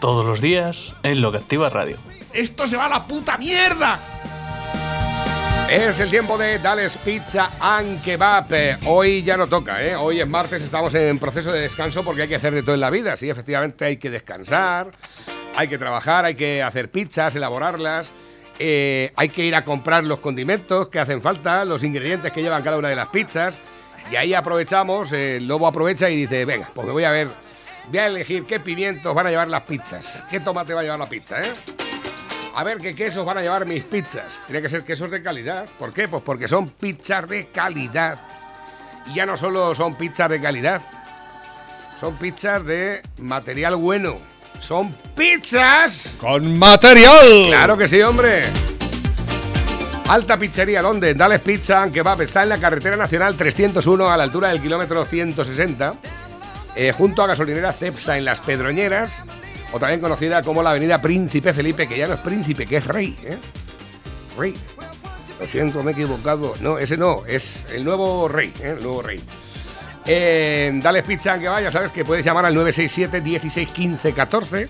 Todos los días en Lo que Activa Radio. ¡Esto se va a la puta mierda! Es el tiempo de Dales Pizza and Kebab. Hoy ya no toca, ¿eh? Hoy es martes, estamos en proceso de descanso porque hay que hacer de todo en la vida. Sí, efectivamente hay que descansar, hay que trabajar, hay que hacer pizzas, elaborarlas. eh, hay que ir a comprar los condimentos que hacen falta, los ingredientes que llevan cada una de las pizzas. Y ahí aprovechamos, eh, el lobo aprovecha y dice, venga, pues me voy a ver, voy a elegir qué pimientos van a llevar las pizzas, qué tomate va a llevar la pizza, ¿eh? A ver qué quesos van a llevar mis pizzas. Tiene que ser quesos de calidad. ¿Por qué? Pues porque son pizzas de calidad. Y ya no solo son pizzas de calidad, son pizzas de material bueno. Son pizzas. ¡Con material! Claro que sí, hombre. Alta Pizzería, ¿dónde? Dales Pizza and Kebab. Está en la carretera nacional 301 a la altura del kilómetro 160. Eh, junto a gasolinera Cepsa en Las Pedroñeras. O también conocida como la avenida Príncipe Felipe, que ya no es príncipe, que es rey. ¿eh? Rey. Lo siento, me he equivocado. No, ese no, es el nuevo rey. ¿eh? El nuevo rey. En Dales Pizza and Kebab, ya sabes que puedes llamar al 967 16 15 14,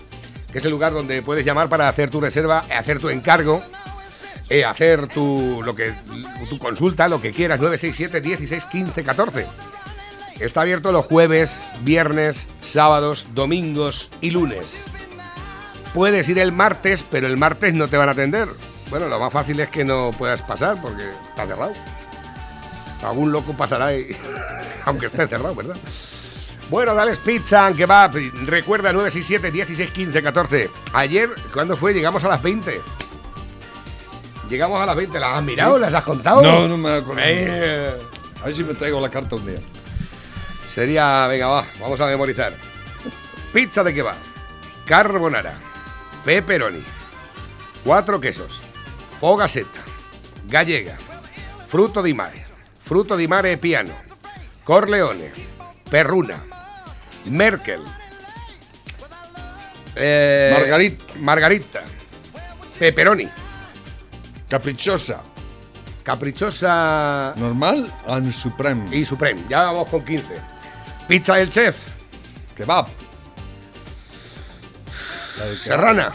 que es el lugar donde puedes llamar para hacer tu reserva, hacer tu encargo eh, hacer tu, lo que, tu consulta, lo que quieras, 967 16 15 14. Está abierto los jueves, viernes, sábados, domingos y lunes. Puedes ir el martes, pero el martes no te van a atender. Bueno, lo más fácil es que no puedas pasar porque está cerrado. Algún loco pasará y... aunque esté cerrado, ¿verdad? Bueno, dales pizza and kebab. Recuerda 967 16 15 14. Ayer, ¿cuándo fue? Llegamos a las 20. Llegamos a las 20. ¿Las has mirado? ¿Las has contado? No, no me acuerdo. Eh, A ver si me traigo la carta un día. Sería, venga, va, vamos a memorizar. Pizza de kebab, carbonara, pepperoni, cuatro quesos, fogasetta, gallega, fruto di mare, fruto di mare piano, corleone, perruna, merkel, eh, Margarita. margarita, pepperoni, Caprichosa. caprichosa Normal and supreme. y supreme. Ya vamos con 15. Pizza del chef, Kebab. La del serrana,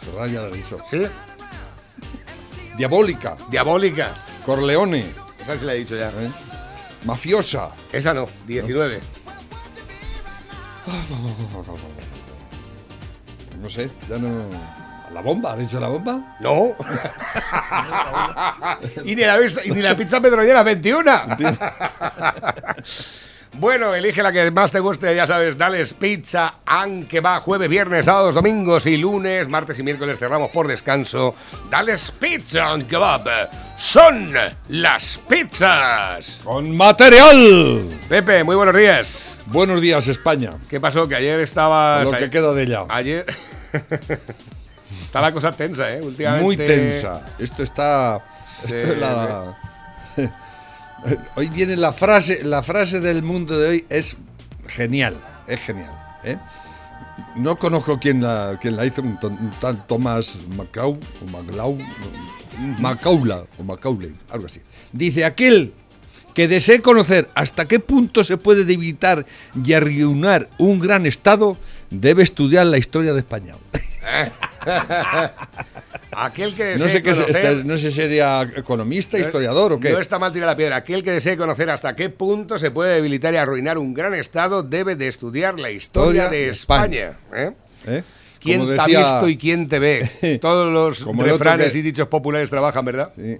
Serrana ya la he dicho. ¿sí? Diabólica. Diabólica. Corleone. Esa se la he dicho ya. ¿eh? Mafiosa. Esa no, 19. No sé, ya no. ¿La bomba? ¿Has dicho la bomba? No. y, ni la, y ni la pizza pedroñera 21. bueno, elige la que más te guste, ya sabes, dales pizza, aunque va jueves, viernes, sábados, domingos y lunes, martes y miércoles cerramos por descanso. Dales pizza and kebab. Son las pizzas. ¡Con material! Pepe, muy buenos días. Buenos días, España. ¿Qué pasó? Que ayer estabas... Lo que queda de ella. Ayer... Está la cosa tensa, ¿eh? Últimamente... Muy tensa. Esto está. Esto es la. Hoy viene la frase. La frase del mundo de hoy es genial. Es genial. ¿eh? No conozco quién la, quién la hizo, un, un Thomas Macau o Maclau, Macaula o Macaulay, algo así. Dice aquel que desee conocer hasta qué punto se puede debilitar y arruinar un gran Estado, debe estudiar la historia de España. Aquel que No desee sé qué conocer- este- no sé si sería economista, historiador o qué. No está mal tirar la piedra. Aquel que desee conocer hasta qué punto se puede debilitar y arruinar un gran Estado debe de estudiar la historia Historia de de España. ¿eh? ¿Eh? ¿Quién te ha visto y quién te ve? Todos los Como refranes que- y dichos populares trabajan, ¿verdad? Sí,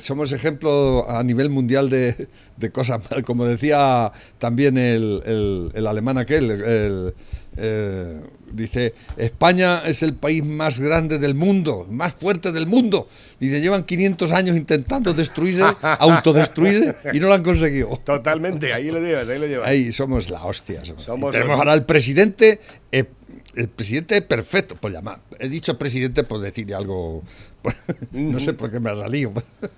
somos ejemplo a nivel mundial de, de cosas. Como decía también el, el- el alemán aquel, el- eh, dice, España es el país más grande del mundo, más fuerte del mundo. Dice, llevan 500 años intentando destruirse, autodestruirse y no lo han conseguido. Totalmente, ahí lo llevas, ahí lo llevas. Ahí somos la hostia. somos. Tenemos los- ahora al presidente eh, el presidente es perfecto, por llamar. He dicho presidente por decirle algo. no sé por qué me ha salido.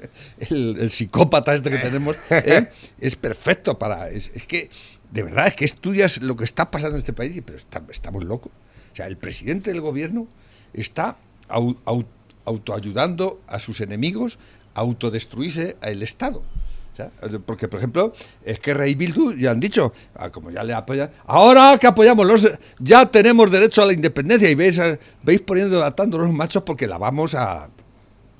El, el psicópata este que tenemos ¿eh? es perfecto para. Es, es que, de verdad, es que estudias lo que está pasando en este país, y, pero estamos locos. O sea, el presidente del gobierno está au- au- autoayudando a sus enemigos a autodestruirse el Estado. Porque, por ejemplo, es que Rey Bildu ya han dicho, ah, como ya le apoyan, ahora que apoyamos los, ya tenemos derecho a la independencia y veis, veis poniendo, atando los machos porque la vamos a...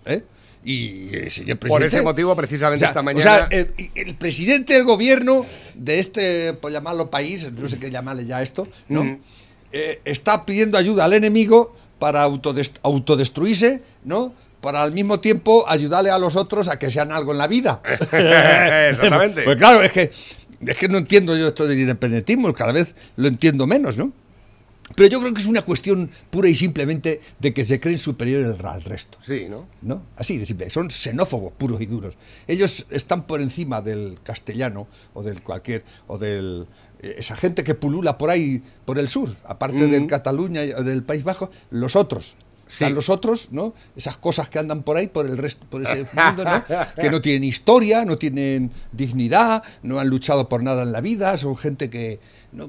¿eh? Y el señor Por presidente... ese motivo, precisamente O sea, esta o mañana. sea, el, el presidente del gobierno de este, por llamarlo país, no sé qué llamarle ya esto, ¿no? Mm. Eh, está pidiendo ayuda al enemigo para autodest- autodestruirse, ¿no? Para al mismo tiempo ayudarle a los otros a que sean algo en la vida. Exactamente. Pues claro, es que, es que no entiendo yo esto del independentismo, cada vez lo entiendo menos, ¿no? Pero yo creo que es una cuestión pura y simplemente de que se creen superiores al resto. Sí, ¿no? ¿no? Así de simple. Son xenófobos puros y duros. Ellos están por encima del castellano o del cualquier o del eh, esa gente que pulula por ahí por el sur, aparte Mm. del Cataluña y- del País Bajo, los otros. Sí. Están los otros, ¿no? Esas cosas que andan por ahí, por el resto, por ese mundo, ¿no? Que no tienen historia, no tienen dignidad, no han luchado por nada en la vida, son gente que, no,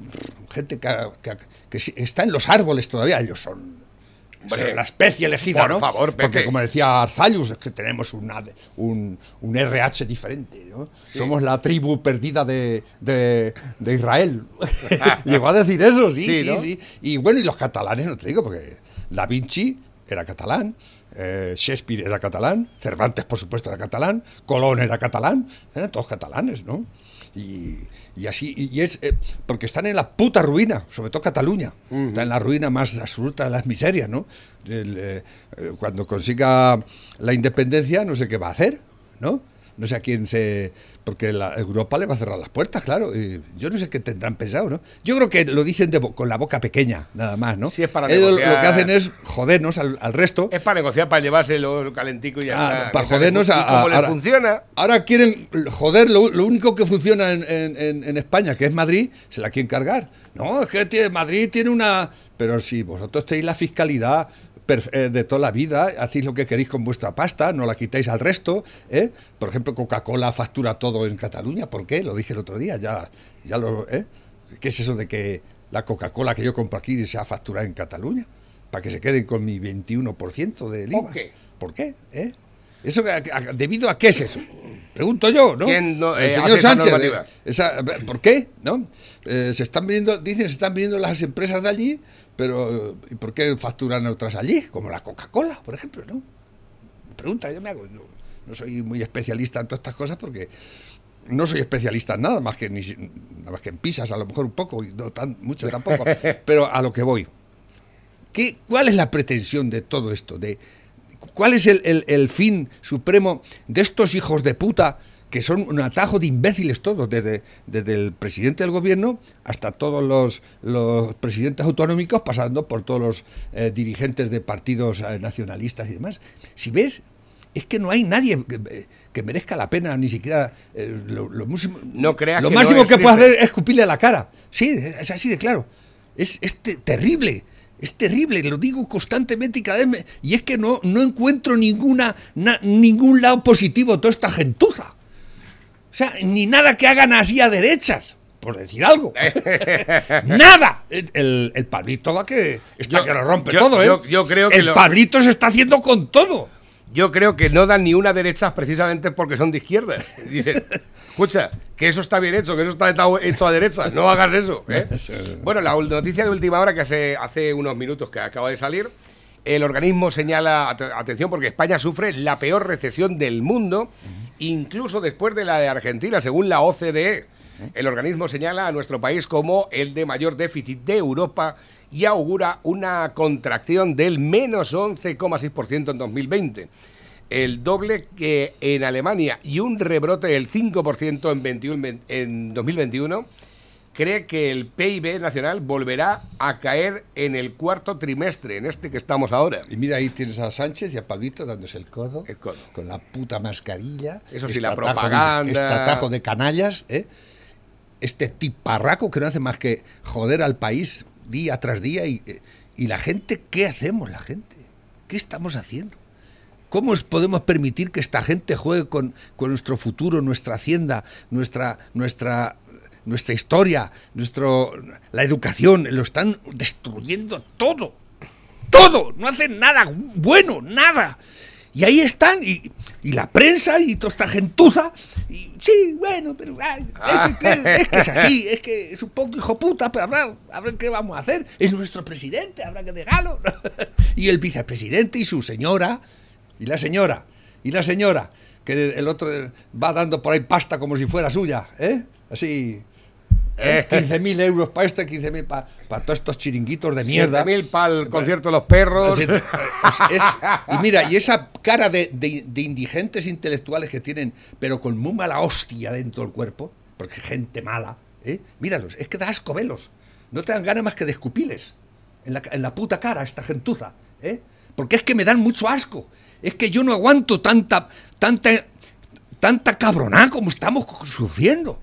gente que, que- que sí- está en los árboles todavía. Ellos son, Hombre, la especie elegida, por ¿no? favor. Porque como decía Arzallus, es que tenemos una, un, un RH diferente, ¿no? Somos la tribu perdida de, de- de Israel. Llegó a decir eso, sí, Sí, sí, ¿no? sí. Y bueno, y los catalanes, no te digo, porque Da Vinci era catalán, eh, Shakespeare era catalán, Cervantes, por supuesto, era catalán, Colón era catalán, eran todos catalanes, ¿no? Y, y así, y es eh, porque están en la puta ruina, sobre todo Cataluña, está en la ruina más absoluta de las miserias, ¿no? El, eh, eh, cuando consiga la independencia, no sé qué va a hacer, ¿no? No sé a quién se. Porque la Europa le va a cerrar las puertas, claro. y yo no sé qué tendrán pensado, ¿no? Yo creo que lo dicen de bo- con la boca pequeña, nada más, ¿no? Sí, es para Ellos lo negociar. que hacen es jodernos al, al resto. Es para negociar, para llevárselo calentico y ya Ah, está. para jodernos a, a- le ahora- funciona. Ahora quieren joder lo, lo único que funciona en, en- en- en España, que es Madrid, se la quieren cargar. No, es que tiene- Madrid tiene una. Pero si vosotros tenéis la fiscalidad de toda la vida, hacéis lo que queréis con vuestra pasta, no la quitáis al resto. ¿eh? Por ejemplo, Coca-Cola factura todo en Cataluña. ¿Por qué? Lo dije el otro día. Ya, ya lo. ¿eh? ¿Qué es eso de que la Coca-Cola que yo compro aquí se ha facturado en Cataluña? Para que se queden con mi 21% del IVA. ¿Por qué? ¿Por qué? ¿Eh? ¿Eso a- a- debido a qué es eso? Pregunto yo, ¿no? ¿Quién no, El eh, señor Sánchez. normativa? eh, esa- ¿Por qué? ¿No? Eh, se están viendo, dicen, se están viendo las empresas de allí, pero ¿y por qué facturan otras allí? Como la Coca-Cola, por ejemplo, ¿no? Pregunta, yo me hago. No, no soy muy especialista en todas estas cosas porque no soy especialista en nada más que ni nada más que en pizzas, a lo mejor un poco, y no tan mucho tampoco. pero a lo que voy. ¿Qué, ¿Cuál es la pretensión de todo esto? De, ¿Cuál es el, el- el fin supremo de estos hijos de puta que son un atajo de imbéciles todos, desde, desde el presidente del gobierno hasta todos los, los presidentes autonómicos, pasando por todos los eh, dirigentes de partidos eh, nacionalistas y demás? Si ves, es que no hay nadie que, que merezca la pena, ni siquiera eh, lo, lo No creas lo que máximo no que puede triste. hacer es escupirle a la cara. Sí, es así de claro. Es, es te- terrible. Es terrible, lo digo constantemente y cada vez me- Y es que no, no encuentro ninguna, na- ningún lado positivo toda esta gentuza. O sea, ni nada que hagan así a derechas, por decir algo. ¡Nada! El, el, Pablito va que está Yo- que lo rompe yo- todo, ¿eh? yo- yo creo que El lo- Pablito se está haciendo con todo. Yo creo que no dan ni una derecha precisamente porque son de izquierda. Dicen, escucha, que eso está bien hecho, que eso está hecho- a derecha, no hagas eso. ¿eh? Bueno, la noticia de última hora que hace, hace unos minutos que acaba de salir, el organismo señala, at- atención, porque España sufre la peor recesión del mundo, incluso después de la de Argentina, según la OCDE. El organismo señala a nuestro país como el de mayor déficit de Europa y augura una contracción del menos 11,6% en 2020 el doble que en Alemania y un rebrote del 5% en, 21 en 2021, cree que el PIB nacional volverá a caer en el cuarto trimestre, en este que estamos ahora. Y mira, ahí tienes a Sánchez y a Pablito dándose el codo, El codo. con la puta mascarilla. Eso sí, la propaganda. este atajo de canallas, ¿eh? Este tiparraco que no hace más que joder al país día tras día y, y la gente, ¿qué hacemos la gente? ¿Qué estamos haciendo? ¿Cómo podemos permitir que esta gente juegue con, con nuestro futuro, nuestra hacienda, nuestra, nuestra, nuestra historia, nuestro, la educación? Lo están destruyendo todo. Todo. No hacen nada bueno, nada. Y ahí están, y, y la prensa y toda esta gentuza. Y, sí, bueno, pero ay, es, que, es que es así, es que es un poco hijo puta, pero habrá, a ver qué vamos a hacer. Es nuestro presidente, habrá que dejarlo. y el vicepresidente y su señora, y la señora, y la señora, que el otro va dando por ahí pasta como si fuera suya, ¿eh? Así. Eh. 15.000 euros para este, 15.000 para todos estos chiringuitos de mierda. 7.000 para el concierto de los perros. Es- es- es- y mira, y esa cara de, de- de indigentes intelectuales que tienen, pero con muy mala hostia dentro del cuerpo, porque gente mala, ¿eh? míralos, es que da asco velos. No te dan ganas más que de escupiles en la, en la puta cara, esta gentuza. ¿eh? Porque es que me dan mucho asco. Es que yo no aguanto tanta, tanta, tanta cabronada como estamos sufriendo.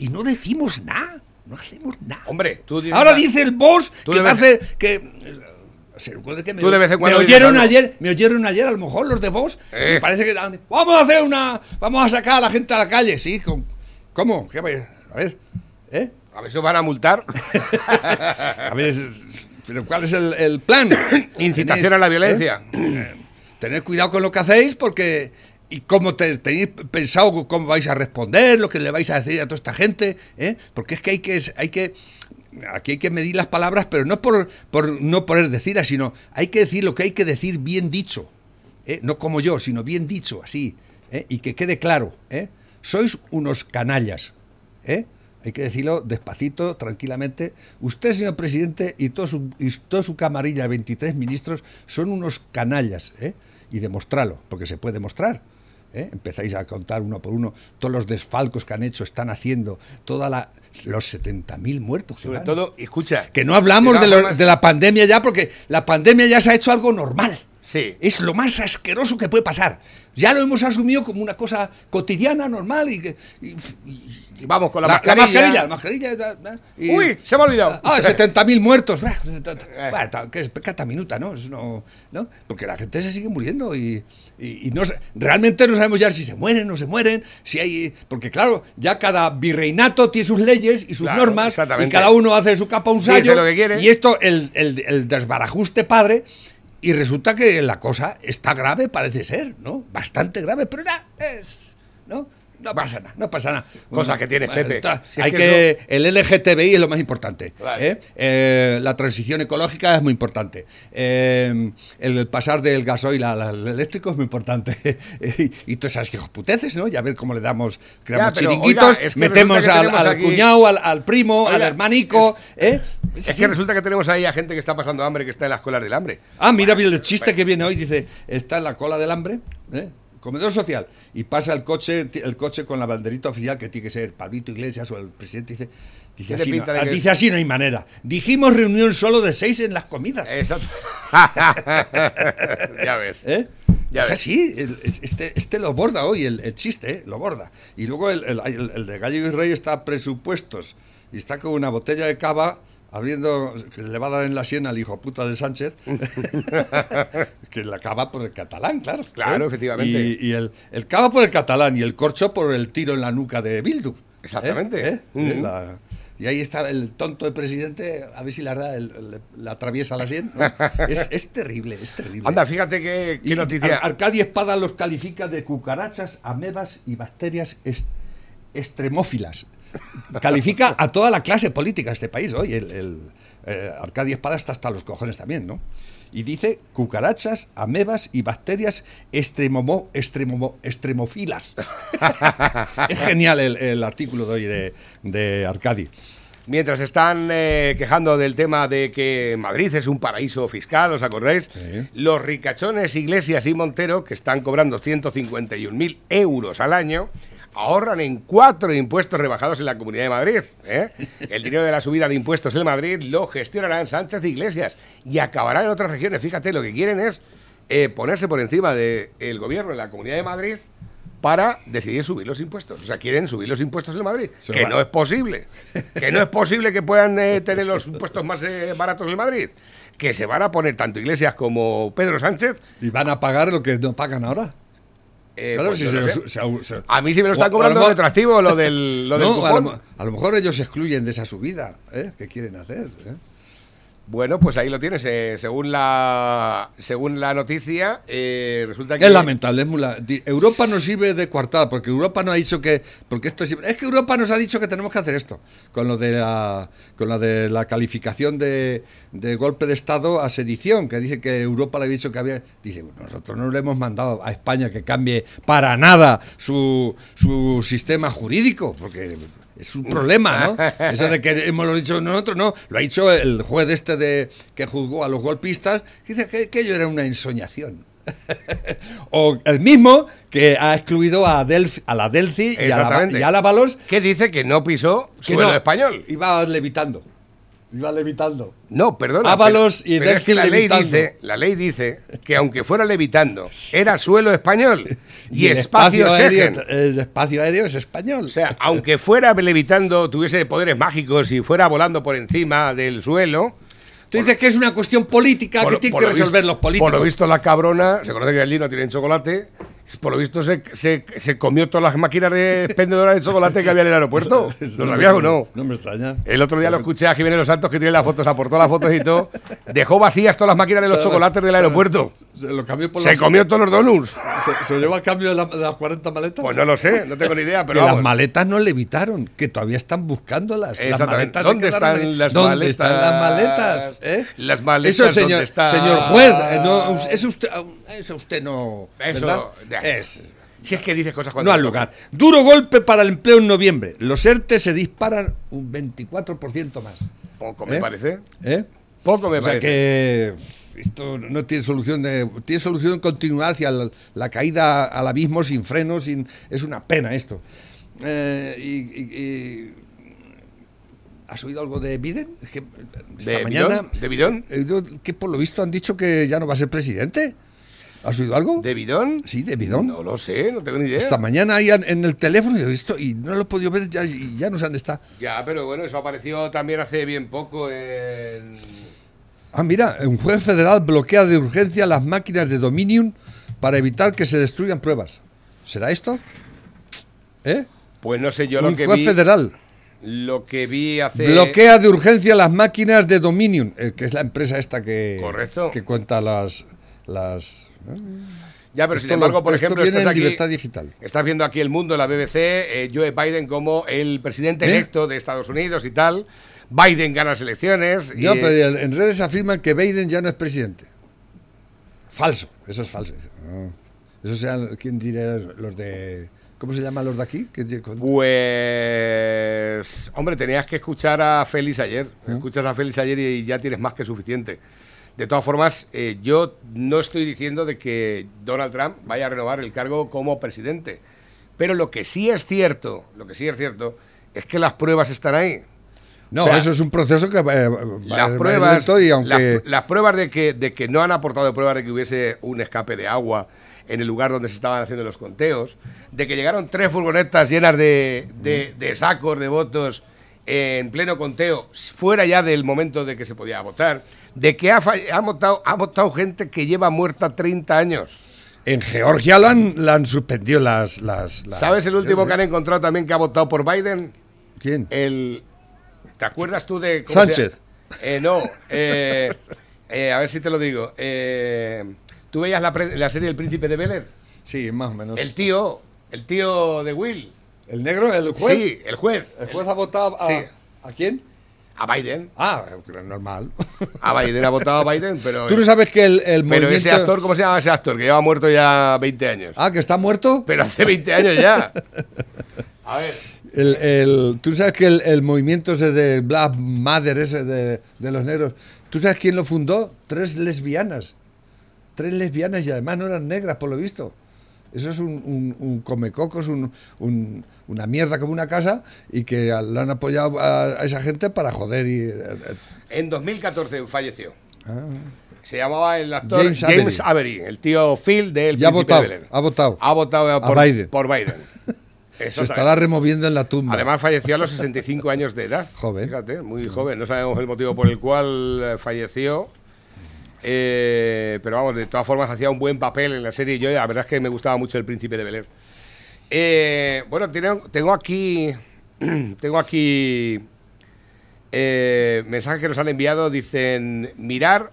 Y no decimos nada, no hacemos nada. Hombre, tú dices- Ahora dice el boss Tú que va a hacer que se recuerde que me, Tú de vez en cuando me dices oyeron algo. ayer, me oyeron ayer a lo mejor los de vos. Eh. Me parece que vamos a hacer una, vamos a sacar a la gente a la calle, sí, con- ¿cómo? ¿Qué a ver, ¿eh? A ver si os van a multar. A ver, pero ¿cuál es el, el plan? Incitación a la violencia. ¿eh? Tened cuidado con lo que hacéis porque y cómo te- tenéis pensado cómo vais a responder, lo que le vais a decir a toda esta gente, ¿eh? porque es que hay que hay que aquí hay que medir las palabras, pero no por, por no poder decirlas, sino hay que decir lo que hay que decir bien dicho, ¿eh? no como yo, sino bien dicho, así, ¿eh? y que quede claro, ¿eh? sois unos canallas. Hay que decirlo despacito, tranquilamente. Usted, señor presidente, y, todo su, y toda su camarilla de 23 ministros son unos canallas, ¿eh? Y demostrarlo, porque se puede demostrar. ¿Eh? Empezáis a contar uno por uno todos los desfalcos que han hecho, están haciendo, toda la, los 70.000 muertos. que Sobre van. todo, escucha. Que no hablamos de lo- de la pandemia ya, porque la pandemia ya se ha hecho algo normal. Sí. Es lo más asqueroso que puede pasar. Ya lo hemos asumido como una cosa cotidiana, normal y que. y- y- Y vamos con la, la, la mascarilla. mascarilla, la mascarilla. da- y- Uy, se me ha olvidado. Ah, 70.000 muertos. Eh. que es cata minuta, ¿no? Es no, ¿no? Porque la gente se sigue muriendo y, no realmente no sabemos ya si se mueren, no se mueren, si hay... Porque claro, ya cada virreinato tiene sus leyes y sus Claro, normas y cada uno hace su capa un sallo. lo que quiere. Y esto, el, el- el desbarajuste padre... Y resulta que la cosa está grave, parece ser, ¿no? Bastante grave, pero nada, es... ¿No? No pasa nada, no pasa nada. Cosas que tienes, Pepe. está- Si es hay que que, el LGTBI es lo más importante. Claro. ¿eh? Eh, la transición ecológica es muy importante. Eh, el pasar del gasoil al, al eléctrico es muy importante. y, y todas esas hijoputeces, ¿no? Y a ver cómo le damos, creamos pero, chiringuitos, oiga, es que metemos que al, tenemos al aquí- cuñado, al, al primo, al hermanico. Es que resulta que tenemos ahí a gente que está pasando hambre, que está en las colas del hambre. Ah, mira mira el chiste que viene hoy, dice, está en la cola del hambre, ¿eh? Comedor social, y pasa el coche, el coche con la banderita oficial que tiene que ser Pablito Iglesias o el presidente dice, dice, así, no, dice es- así no hay manera. Dijimos reunión solo de seis en las comidas. Exacto. ya ves. ¿Eh? Ya es ves. así, el- este, este lo borda hoy, el, el chiste, ¿eh? lo borda. Y luego el, el- el- el de Gallego y Rey está a presupuestos y está con una botella de cava abriendo, que le va a dar en la sien al hijo puta de Sánchez, que la cava por el catalán, claro. Claro, efectivamente. Y, y el, el cava por el catalán y el corcho por el tiro en la nuca de Bildu. ¿eh? Exactamente. ¿Eh? Ujú. La- y ahí está el tonto de presidente, a ver si la, el- la atraviesa la sien. ¿no? Es, es terrible, es terrible. Anda, fíjate qué, qué noticia. Ar- Arcadia Espada los califica de cucarachas, amebas y bacterias est- extremófilas. Califica a toda la clase política de este país hoy. El, el, eh, Arcadia Espada está hasta los cojones también, ¿no? Y dice cucarachas, amebas y bacterias extremomo, extremomo, extremófilas. es genial el, el artículo de hoy de, de Arcadi. Mientras están eh, quejando del tema de que Madrid es un paraíso fiscal, ¿os acordáis? Sí. Los ricachones Iglesias y Montero, que están cobrando 151.000 euros al año, ahorran en cuatro impuestos rebajados en la Comunidad de Madrid. ¿eh? El dinero de la subida de impuestos en Madrid lo gestionarán Sánchez Iglesias y acabará en otras regiones. Fíjate, lo que quieren es eh, ponerse por encima del gobierno en la Comunidad de Madrid para decidir subir los impuestos. O sea, quieren subir los impuestos en Madrid. Se que va. no es posible. Que no es posible que puedan eh, tener los impuestos más eh, baratos en Madrid. Que se van a poner tanto Iglesias como Pedro Sánchez. Y van a pagar lo que no pagan ahora. Eh, claro, pues si se se- se- A mí sí me lo están cobrando retroactivo lo del, lo del a, lo, a mejor ellos se excluyen de esa subida. ¿eh? ¿Qué quieren hacer? eh? Bueno, pues ahí lo tienes. eh, según la según la noticia, eh, resulta que Es lamentable. Es muy la- Europa nos sirve de coartada porque Europa nos ha dicho que. Porque esto es, es que Europa nos ha dicho que tenemos que hacer esto. Con lo de la, con lo de la calificación de, de golpe de Estado a sedición, que dice que Europa le ha dicho que había. Dice, nosotros no le hemos mandado a España que cambie para nada su, su sistema jurídico, porque. Es un problema, ¿no? Eso de que hemos lo dicho nosotros, no. Lo ha dicho el juez este de que juzgó a los golpistas, que dice que, que ello era una ensoñación. o el mismo que ha excluido a, Delf- a la Delci y a, la, y a la Balos que dice que no pisó que suelo no, español. Iba levitando. Iba levitando. No, perdona. Ábalos y pero es que la ley dice, la ley dice que aunque fuera levitando, era suelo español y, espacio, aéreo, el espacio aéreo es español. O sea, aunque fuera levitando, tuviese poderes mágicos y fuera volando por encima del suelo. Tú dices que es una cuestión política por- que tienen que resolver visto- los políticos. Por lo visto, la cabrona, se conoce que allí no tienen chocolate. Por lo visto, se, se, se comió todas las máquinas de expendedoras de chocolate que había en el aeropuerto. ¿Lo sabías o no? No me extraña. El otro día lo escuché a Jiménez Los Santos que tiene las fotos, aportó las fotos y todo. Dejó vacías todas las máquinas de los chocolates del aeropuerto. Se lo cambió por Se las- comió todos los donuts. Se, se lo llevó a cambio de, la- de las 40 maletas. Pues no lo sé, no tengo ni idea, pero que las maletas no levitaron, que todavía están buscándolas. Las Exactamente. se ¿Dónde están las ¿Dónde maletas? están las maletas? eh? Las maletas, Eso, señor, ¿dónde están? señor juez, eh, no, eso, usted, eso usted no. Eso. Es, Si es que dices cosas cuando no al lugar. Duro golpe para el empleo en noviembre. Los ERTE se disparan un 24% más. Poco me ¿Eh? parece. ¿Eh? Poco me o sea parece. que esto no tiene solución de tiene solución de continuidad hacia la, la caída al abismo sin frenos sin es una pena esto Eh, y, y- y- has oído algo de Biden que esta ¿De mañana Bidón? ¿De Bidón? oído que por lo visto han dicho que ya no va a ser presidente has oído algo ¿De bidón? sí de Bidón No lo sé, no tengo ni idea. esta mañana ahí en, el teléfono y he visto y no lo he podido ver ya, y ya no sé dónde está Ya, pero bueno, eso apareció también hace bien poco en... Ah, mira, un juez federal bloquea de urgencia las máquinas de Dominion para evitar que se destruyan pruebas. ¿Será esto? ¿Eh? Pues no sé, yo un lo que juez vi... federal Lo que vi hace... bloquea de urgencia las máquinas de Dominion, eh, que es la empresa esta que, Correcto. que cuenta las... las. Ya, pero sin lo- embargo, por ejemplo, estás en aquí, libertad digital. estás viendo aquí el mundo, la BBC, eh, Joe Biden como el presidente ¿Eh? electo de Estados Unidos y tal. Biden gana las elecciones. y, No, pero en redes afirman que Biden ya no es presidente. Falso, eso es falso. Eso sean, ¿quién diría los de... ¿Cómo se llaman los de aquí? ¿Qué- qué- Pues, hombre, tenías que escuchar a Félix ayer. Escuchas a Félix ayer y ya tienes más que suficiente. De todas formas, eh, yo no estoy diciendo de que Donald Trump vaya a renovar el cargo como presidente. Pero lo que sí es cierto, lo que sí es cierto, es que las pruebas están ahí. No, O sea, eso es un proceso que a Las pruebas, y aunque las, las pruebas de que, de que no han aportado pruebas de que hubiese un escape de agua en el lugar donde se estaban haciendo los conteos, de que llegaron tres furgonetas llenas de, de- de sacos de votos en pleno conteo, fuera ya del momento de que se podía votar, de que ha, votado, ha votado gente que lleva muerta 30 años. en Georgia lo han, la han suspendido las, las, las- ¿Sabes el último que han encontrado también que ha votado por Biden? ¿Quién? El, ¿Te acuerdas tú de Sánchez. Eh, no, eh, eh, a ver si te lo digo. Eh, ¿Tú veías la, serie El Príncipe de Bel Air? Sí, más o menos. El tío, el tío de Will. ¿El negro, el juez? Sí, el juez. ¿El juez ha votado a, Sí. ¿a quién? A Biden. Ah, normal. A Biden ha votado a Biden, pero, Tú no sabes que el, el pero movimiento... ese actor, ¿cómo se llama ese actor? Que lleva muerto ya 20 años. Ah, que está muerto. Pero hace 20 años ya. A ver. El, el- tú sabes que el, el movimiento ese de Black Mother, ese de, de los negros, ¿tú sabes quién lo fundó? Tres lesbianas. Tres lesbianas y además no eran negras, por lo visto. Eso es un, un, un comecocos, un, un- una mierda como una casa y que lo han apoyado a, a esa gente para joder y... eh, eh, En 2014 falleció. ah. Se llamaba el actor James James, Avery. Avery. el tío Phil del Ya ha Príncipe de votado, Bel-Air. ha votado. Ha votado A por Biden. Por Biden. Se Eso estará removiendo en la tumba. Además falleció a los 65 años de edad. Joven. Fíjate, muy joven. No sabemos el motivo por el cual eh, falleció. Eh, pero vamos, de todas formas hacía un buen papel en la serie. Yo la verdad es que me gustaba mucho el príncipe de Bel Air. Eh, bueno, tengo aquí. Tengo aquí. eh, mensajes que nos han enviado. Dicen. Mirar.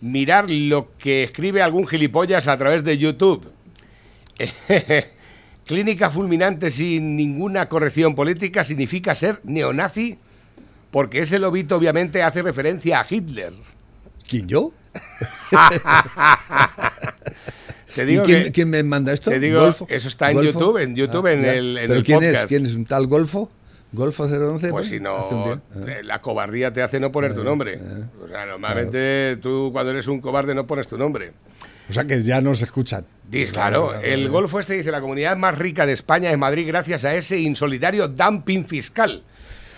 Mirar lo que escribe algún gilipollas a través de YouTube. Clínica fulminante sin ninguna corrección política significa ser neonazi, porque ese lobito obviamente hace referencia a Hitler. ¿Quién yo? Te ¿Y digo quién, que- quién me manda esto? te digo, eso está en YouTube, en YouTube, en ya. el- en ¿Pero el quién podcast. es? ¿Quién es? ¿Un tal Golfo? ¿Golfo 011? Pues si Hace un no, día. Ah. eh, la cobardía te hace no poner tu nombre. O sea, normalmente tú cuando eres un cobarde no pones tu nombre. O sea que ya nos escuchan. Dice, claro, el Golfo este dice, la comunidad más rica de España es Madrid gracias a ese insolidario dumping fiscal.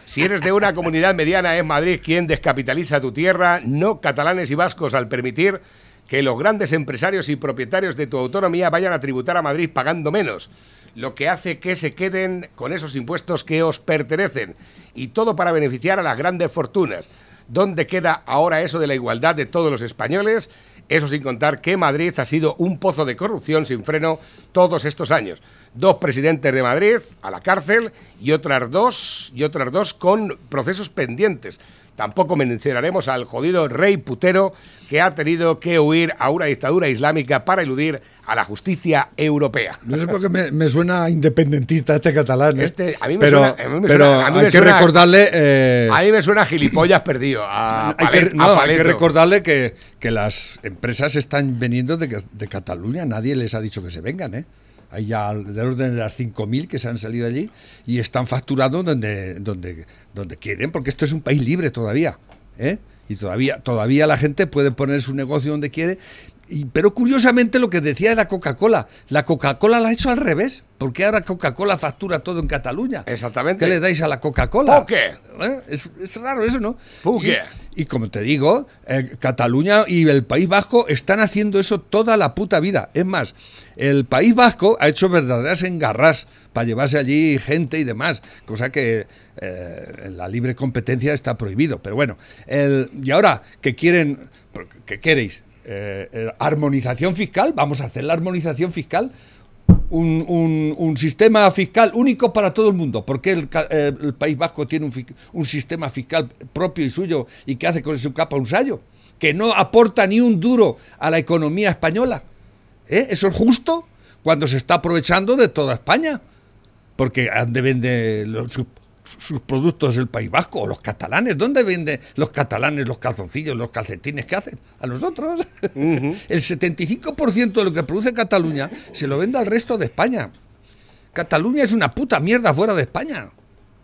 Si eres de una comunidad mediana es Madrid quien descapitaliza tu tierra, no catalanes y vascos al permitir que los grandes empresarios y propietarios de tu autonomía vayan a tributar a Madrid pagando menos, lo que hace que se queden con esos impuestos que os pertenecen, y todo para beneficiar a las grandes fortunas. ¿Dónde queda ahora eso de la igualdad de todos los españoles? Eso sin contar que Madrid ha sido un pozo de corrupción sin freno todos estos años. Dos presidentes de Madrid a la cárcel y otras dos y otras dos con procesos pendientes. Tampoco mencionaremos al jodido rey putero que ha tenido que huir a una dictadura islámica para eludir a la justicia europea. No sé por qué me, me suena independentista este catalán. ¿eh? Este, a mí me pero suena- a mí me pero suena- a mí hay me que suena- recordarle. eh, A mí me suena gilipollas perdido. A, hay, que, no, a hay que recordarle que, que las empresas están veniendo de, de Cataluña. Nadie les ha dicho que se vengan. ¿eh? Hay ya del orden de las 5.000 que se han salido allí y están facturando donde, donde, donde quieren, porque esto es un país libre todavía. ¿eh? Y todavía, todavía la gente puede poner su negocio donde quiere. Y, pero curiosamente lo que decía de la Coca-Cola, la Coca-Cola la ha hecho al revés. porque ahora Coca-Cola factura todo en Cataluña? Exactamente. ¿Qué le dais a la Coca-Cola? ¿Por qué? ¿Eh? Es, es raro eso, ¿no? ¿Por Y- qué? Y, como te digo, eh, Cataluña y el País Vasco están haciendo eso toda la puta vida. Es más, el País Vasco ha hecho verdaderas engarras para llevarse allí gente y demás, cosa que eh, la libre competencia está prohibido. Pero bueno, el- y ahora que quieren, ¿qué queréis? Eh, eh, armonización fiscal, vamos a hacer la armonización fiscal un, un- un sistema fiscal único para todo el mundo. ¿Por qué el, el País Vasco tiene un, un sistema fiscal propio y suyo y que hace con su capa un sallo? Que no aporta ni un duro a la economía española. ¿Eh? ¿Eso es justo? Cuando se está aprovechando de toda España. Porque ¿a ¿dónde vende los- sus, sus productos el País Vasco o los catalanes? ¿Dónde venden los catalanes los calzoncillos, los calcetines que hacen? A nosotros. El 75% de lo que produce Cataluña se lo vende al resto de España. Cataluña es una puta mierda fuera de España.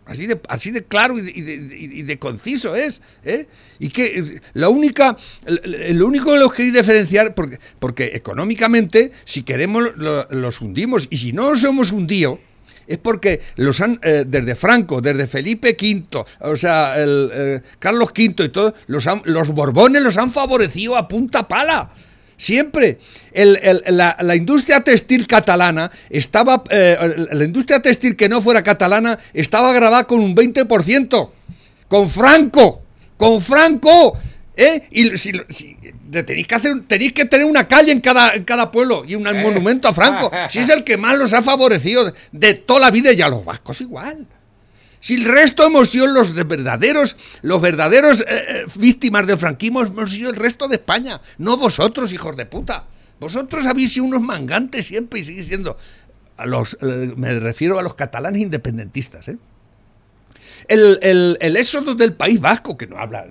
Así de, así de claro y de, y de- y de conciso es. ¿eh? Y que eh, la única, lo único que los queréis diferenciar, porque, porque económicamente, si queremos, lo- los hundimos. Y si no los hemos hundido, es porque los han, eh, desde Franco, desde Felipe V, o sea, el, eh, Carlos V y todo, los, han- los Borbones los han favorecido a punta pala. Siempre. La industria textil catalana estaba. eh, la industria textil que no fuera catalana estaba grabada con un 20%. Con Franco. Con Franco. ¿Eh? Y si, si- de- tenéis, que hacer, tenéis que tener una calle en cada, en cada pueblo y un monumento a Franco. Si es el que más los ha favorecido de, toda la vida y a los vascos igual. Si el resto hemos sido los de verdaderos, los verdaderos eh, eh, víctimas del franquismo, hemos sido el resto de España, no vosotros, hijos de puta. Vosotros habéis sido unos mangantes siempre y seguís siendo. A los, eh, me refiero a los catalanes independentistas. ¿eh? El, el- el éxodo del País Vasco, que no habla.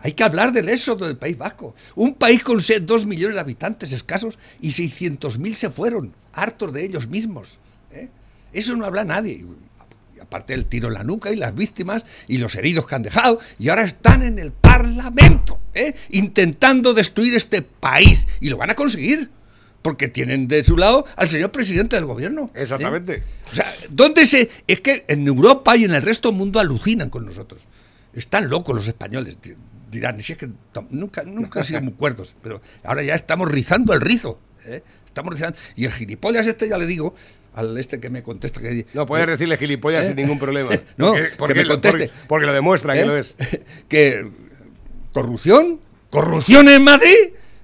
Hay que hablar del éxodo del País Vasco. Un país con se- dos millones de habitantes escasos y 600.000 se fueron, hartos de ellos mismos. ¿eh? Eso no habla nadie. Y aparte el tiro en la nuca y las víctimas y los heridos que han dejado, y ahora están en el Parlamento, ¿eh? intentando destruir este país. Y lo van a conseguir, porque tienen de su lado al señor presidente del gobierno. ¿eh? Exactamente. O sea, ¿dónde se.? Es que en Europa y en el resto del mundo alucinan con nosotros. Están locos los españoles. tío. Dirán, si es que nunca, nunca han sido muy cuerdos, pero ahora ya estamos rizando el rizo. ¿eh? Estamos rizando. Y el gilipollas este, ya le digo, al este que me contesta que no puedes ¿eh? decirle gilipollas sin ningún problema no porque, porque que me lo- conteste porque- porque lo demuestra que ¿Eh? lo es que corrupción corrupción en Madrid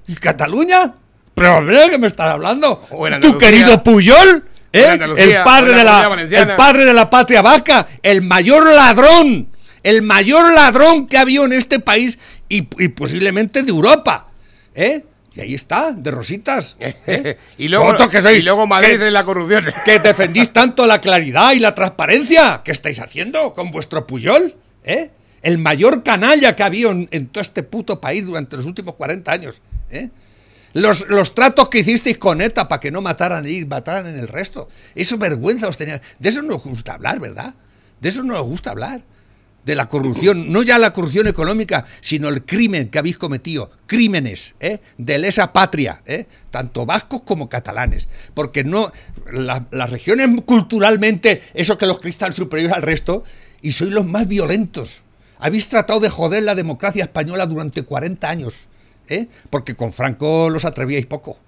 y Cataluña pero ¿qué me estás hablando tu querido Puyol ¿eh? El padre de la el padre de la patria vasca el mayor ladrón el mayor ladrón que ha habido en este país y, y posiblemente de Europa ¿eh? y ahí está de rositas ¿eh? y luego que sois- y luego Madrid que- es la corrupción que defendís tanto la claridad y la transparencia. ¿Qué estáis haciendo con vuestro Puyol? ¿Eh? El mayor canalla que ha habido en, en todo este puto país durante los últimos 40 años. ¿eh? Los, los tratos que hicisteis con ETA para que no mataran y mataran en el resto. Eso vergüenza os tenía. De eso no os gusta hablar, ¿verdad? De eso no os gusta hablar. De la corrupción, no ya la corrupción económica, sino el crimen que habéis cometido. Crímenes, ¿eh? De lesa patria, ¿eh? Tanto vascos como catalanes. Porque no. la- las regiones culturalmente, eso que los cristales superiores al resto, y sois los más violentos. Habéis tratado de joder la democracia española durante 40 años. ¿eh? Porque con Franco los atrevíais poco.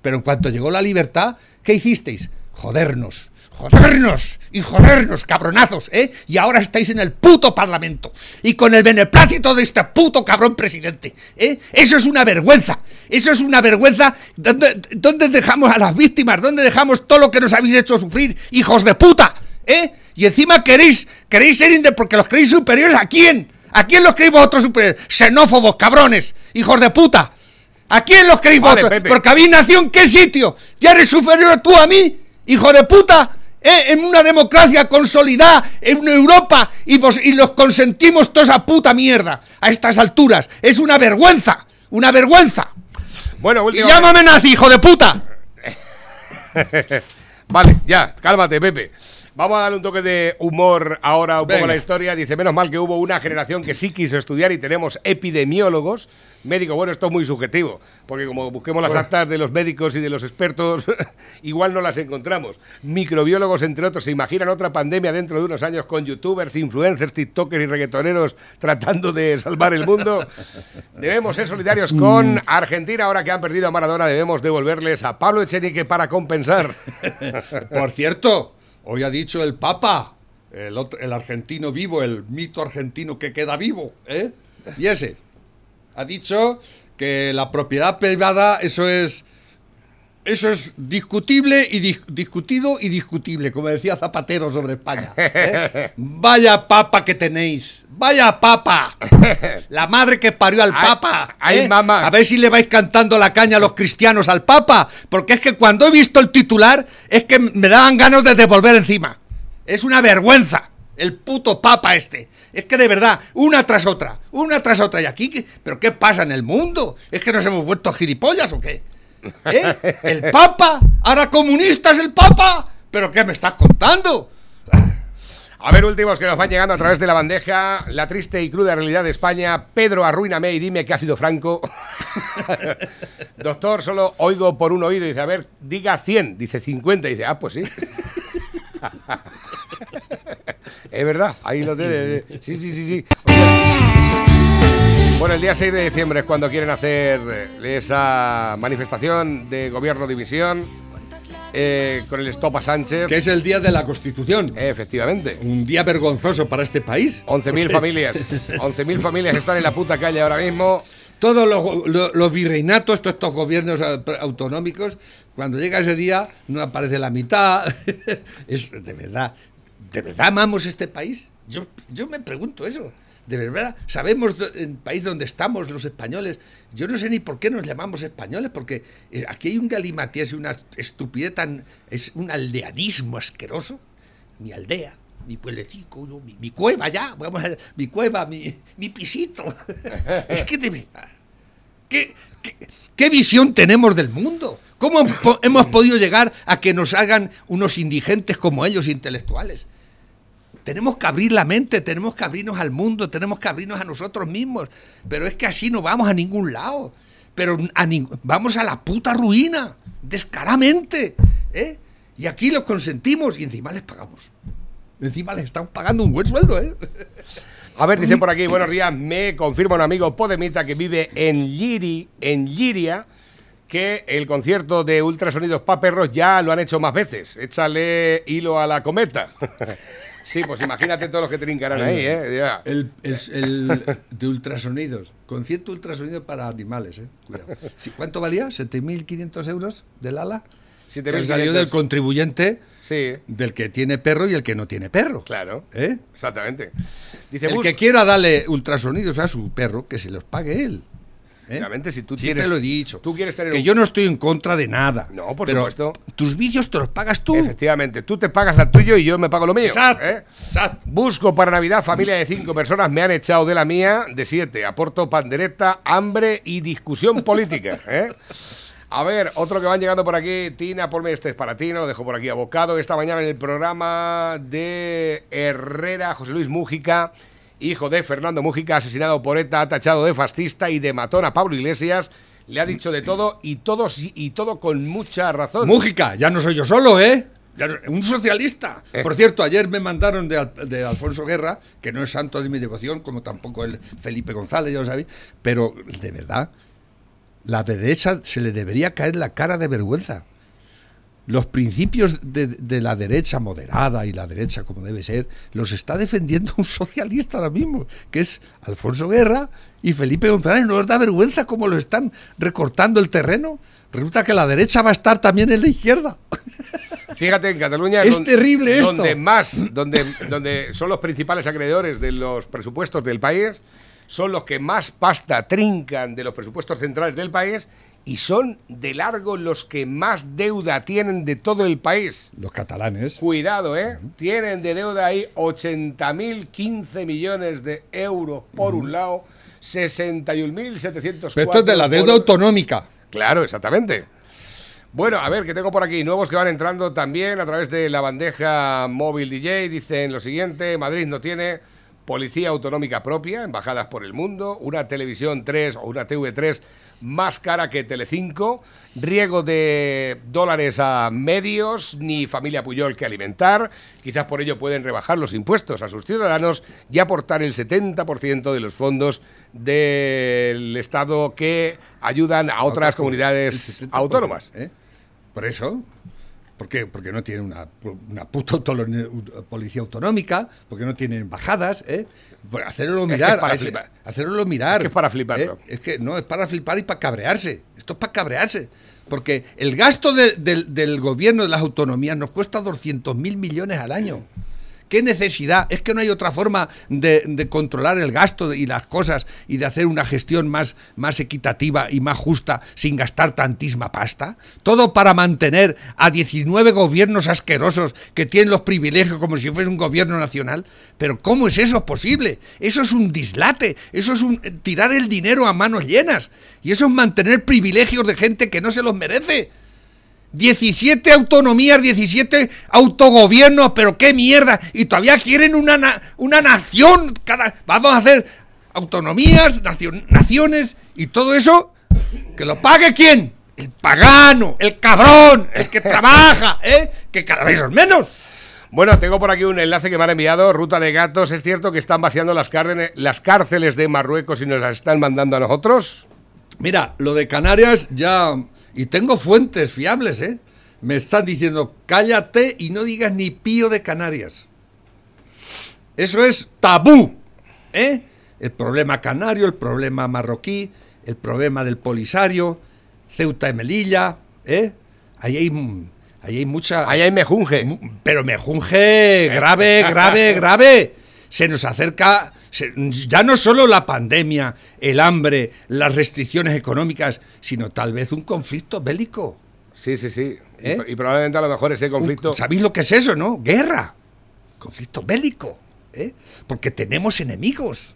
Pero en cuanto llegó la libertad, ¿qué hicisteis? Jodernos, jodernos y jodernos, cabronazos, ¿eh? Y ahora estáis en el puto parlamento y con el beneplácito de este puto cabrón presidente, ¿eh? Eso es una vergüenza, eso es una vergüenza. ¿Dónde, dónde dejamos a las víctimas? ¿Dónde dejamos todo lo que nos habéis hecho sufrir, hijos de puta? ¿Eh? Y encima queréis, queréis ser inde porque los creéis superiores a quién? ¿A quién los creéis vosotros superiores? Xenófobos, cabrones, hijos de puta. ¿A quién los creéis Vale, vosotros? Pepe. Porque habéis nacido en qué sitio. ¿Ya eres superior tú a mí, hijo de puta? ¿Eh? En una democracia consolidada, en una Europa, y, vos, y los consentimos toda esa puta mierda a estas alturas. Es una vergüenza, una vergüenza. bueno Y llámame nazi, hijo de puta. Vale, ya, cálmate, Pepe. Vamos a darle un toque de humor ahora un poco Venga. a la historia. Dice, menos mal que hubo una generación que sí quiso estudiar y tenemos epidemiólogos. Médico, bueno, esto es muy subjetivo, porque como busquemos las actas de los médicos y de los expertos, igual no las encontramos. Microbiólogos, entre otros, se imaginan otra pandemia dentro de unos años con youtubers, influencers, tiktokers y reggaetoneros tratando de salvar el mundo. Debemos ser solidarios con Argentina. Ahora que han perdido a Maradona, debemos devolverles a Pablo Echenique para compensar. Por cierto, hoy ha dicho el Papa, el, argentino vivo, el mito argentino que queda vivo, ¿eh? Y ese, ha dicho que la propiedad privada, eso es... Eso es discutible y dis- discutido y discutible, como decía Zapatero sobre España. ¿eh? Vaya papa que tenéis, vaya papa, la madre que parió al papa. ay, ¿eh? mamá. A ver si le vais cantando la caña a los cristianos al Papa, porque es que cuando he visto el titular es que me daban ganas de devolver encima. Es una vergüenza el puto Papa este. Es que de verdad, una tras otra, una tras otra. Y aquí, ¿qué- ¿pero qué pasa en el mundo? ¿Es que nos hemos vuelto gilipollas o qué? ¿Eh? ¿El Papa? ¿Ahora comunista es el Papa? ¿Pero qué me estás contando? A ver, últimos que nos van llegando a través de la bandeja. La triste y cruda realidad de España. Pedro, arruíname y dime que ha sido Franco. Doctor, solo oigo por un oído. Dice, a ver, diga 100. Dice 50. Dice, ah, pues sí. es verdad, ahí lo tiene. Sí, sí, sí, sí. Bueno, el día 6 de diciembre es cuando quieren hacer esa manifestación de gobierno división eh, con el Stop a Sánchez. Que es el día de la Constitución. Efectivamente. Un día vergonzoso para este país. 11.000 familias. 11.000 familias están en la puta calle ahora mismo. Todos los, los- los virreinatos, todos estos gobiernos au- autonómicos, cuando llega ese día no aparece la mitad. es de verdad, ¿de verdad amamos este país? Yo, yo me pregunto eso. De verdad, sabemos el país donde estamos los españoles. Yo no sé ni por qué nos llamamos españoles, porque eh, aquí hay un galimatías y una estupidez tan. Es un aldeanismo asqueroso. Mi aldea, mi pueblecito, yo, mi, mi cueva ya, vamos a, mi cueva, mi, mi pisito. es que de verdad. ¿Qué, qué, qué visión tenemos del mundo? ¿Cómo hemos podido llegar a que nos hagan unos indigentes como ellos intelectuales? Tenemos que abrir la mente, tenemos que abrirnos al mundo, tenemos que abrirnos a nosotros mismos. Pero es que así no vamos a ningún lado. Pero a ning- vamos a la puta ruina, descaradamente. ¿eh? Y aquí los consentimos y encima les pagamos. Encima les estamos pagando un buen sueldo, ¿eh? A ver, dice por aquí, buenos días, me confirma un amigo Podemita que vive en Liri, en Liria, que el concierto de ultrasonidos pa' perros ya lo han hecho más veces. Échale hilo a la cometa. sí, pues imagínate todos los que trincarán ahí, ¿eh? Ya. El, es el de ultrasonidos. Concierto ultrasonido para animales, ¿eh? Cuidado. Sí, ¿Cuánto valía? ¿7.500 euros del ala? 7.500. Que salió del contribuyente Sí, del que tiene perro y el que no tiene perro. claro. ¿Eh? Exactamente. Dice, El bus- que quiera darle ultrasonidos a su perro, que se los pague él. ¿Eh? Efectivamente, si tú Siempre tienes- lo he dicho. tú quieres tener que un- yo no estoy en contra de nada. No, por pero supuesto. Tus vicios te los pagas tú. Efectivamente, tú te pagas la tuyo y yo me pago lo mío. Exacto, ¿eh? exacto. Busco para Navidad familia de cinco personas, me han echado de la mía de siete. Aporto pandereta, hambre y discusión política. ¿eh? A ver, otro que van llegando por aquí, Tina, ponme este es para Tina, lo dejo por aquí abocado. Esta mañana en el programa de Herrera, José Luis Mújica, hijo de Fernando Mújica, asesinado por ETA, tachado de fascista y de matón a Pablo Iglesias, le ha dicho de todo y todo, y todo con mucha razón. Mújica, ya no soy yo solo, ¿eh? Un socialista. Eh. Por cierto, ayer me mandaron de, Al- de Alfonso Guerra, que no es santo de mi devoción, como tampoco el Felipe González, ya lo sabéis, pero de verdad, la derecha se le debería caer la cara de vergüenza. Los principios de, de la derecha moderada y la derecha como debe ser, los está defendiendo un socialista ahora mismo, que es Alfonso Guerra y Felipe González. ¿No os da vergüenza cómo lo están recortando el terreno? Resulta que la derecha va a estar también en la izquierda. Fíjate, en Cataluña Es terrible esto. Donde más, donde, donde son los principales acreedores de los presupuestos del país, son los que más pasta trincan de los presupuestos centrales del país y son de largo los que más deuda tienen de todo el país. Los catalanes. Cuidado, ¿eh? Tienen de deuda ahí 80.000, 15 millones de euros por un lado, 61.704 Pero esto es de la por deuda otro. autonómica. Claro, exactamente. Bueno, a ver, que tengo por aquí nuevos que van entrando también a través de la bandeja móvil DJ. Dicen lo siguiente, Madrid no tiene policía autonómica propia, embajadas por el mundo, una televisión 3 o una TV3 más cara que Telecinco, riego de dólares a medios, ni familia Puyol que alimentar. Quizás por ello pueden rebajar los impuestos a sus ciudadanos y aportar el 70% de los fondos del Estado que ayudan a otras comunidades El 70%, autónomas. ¿eh? Por eso. ¿Por qué? Porque no tienen una, una puta policía autonómica, porque no tienen embajadas, ¿eh? Pues hacerlo que es mirar. para flipar. hacerlo mirar. Es que es para fliparlo. ¿eh? Es que no, es para flipar y para cabrearse. Esto es para cabrearse. Porque el gasto de- del- del gobierno de las autonomías nos cuesta 200 mil millones al año. ¿Qué necesidad? Es que no hay otra forma de, controlar el gasto y las cosas y de hacer una gestión más, más equitativa y más justa sin gastar tantísima pasta. Todo para mantener a 19 gobiernos asquerosos que tienen los privilegios como si fuese un gobierno nacional. Pero ¿cómo es eso posible? Eso es un dislate, eso es un tirar el dinero a manos llenas y eso es mantener privilegios de gente que no se los merece. 17 autonomías, 17 autogobiernos, pero qué mierda. Y todavía quieren una, na- una nación. Cada, vamos a hacer autonomías, nacio- naciones y todo eso. ¿Que lo pague quién? El pagano, el cabrón, el que trabaja, ¿eh? Que cada vez son menos. Bueno, tengo por aquí un enlace que me han enviado, Ruta de Gatos. ¿Es cierto que están vaciando las, las cárceles de Marruecos y nos las están mandando a nosotros? Mira, lo de Canarias ya... Y tengo fuentes fiables, ¿eh? Me están diciendo, cállate y no digas ni pío de Canarias. Eso es tabú, ¿eh? El problema canario, el problema marroquí, el problema del Polisario, Ceuta y Melilla, ¿eh? Ahí hay, ahí hay mucha... Ahí hay mejunje. Pero me junge grave, grave, grave. Se nos acerca ya no solo la pandemia, el hambre, las restricciones económicas, sino tal vez un conflicto bélico. Sí, sí, sí. Y- ¿Eh? Y, probablemente a lo mejor ese Un- conflicto... ¿Sabéis lo que es eso, no? Guerra. Conflicto bélico. ¿eh? Porque tenemos enemigos.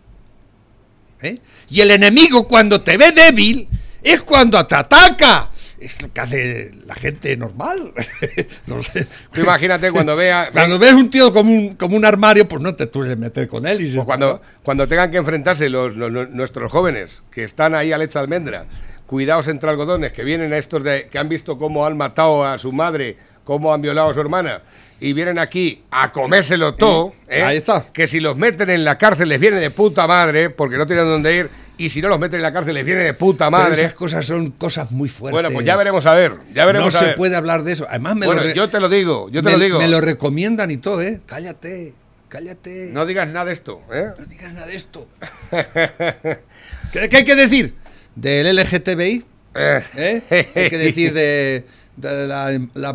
¿eh? Y el enemigo cuando te ve débil es cuando te ataca. Es lo que hace la gente normal. no sé. Tú imagínate cuando vea... Cuando ves un tío como un, como un armario, pues no te sueles meter con él. Y Pues cuando, cuando tengan que enfrentarse los, los- los- nuestros jóvenes que están ahí a leche de almendra, cuidados entre algodones, que vienen a estos de, que han visto cómo han matado a su madre cómo han violado a su hermana y vienen aquí a comérselo todo, ¿eh? Ahí está. que si los meten en la cárcel les viene de puta madre porque no tienen dónde ir y si no los meten en la cárcel les viene de puta Pero madre. esas cosas son cosas muy fuertes. Bueno, pues ya veremos a ver, ya veremos no a se ver. puede hablar de eso. Además, me bueno, lo yo te lo digo, yo te me, lo digo. me lo recomiendan y todo, ¿eh? Cállate, cállate. No digas nada de esto, ¿eh? No digas nada de esto. ¿Qué, qué hay que decir? ¿Del LGTBI? ¿Eh? Hay que decir de, de la, la,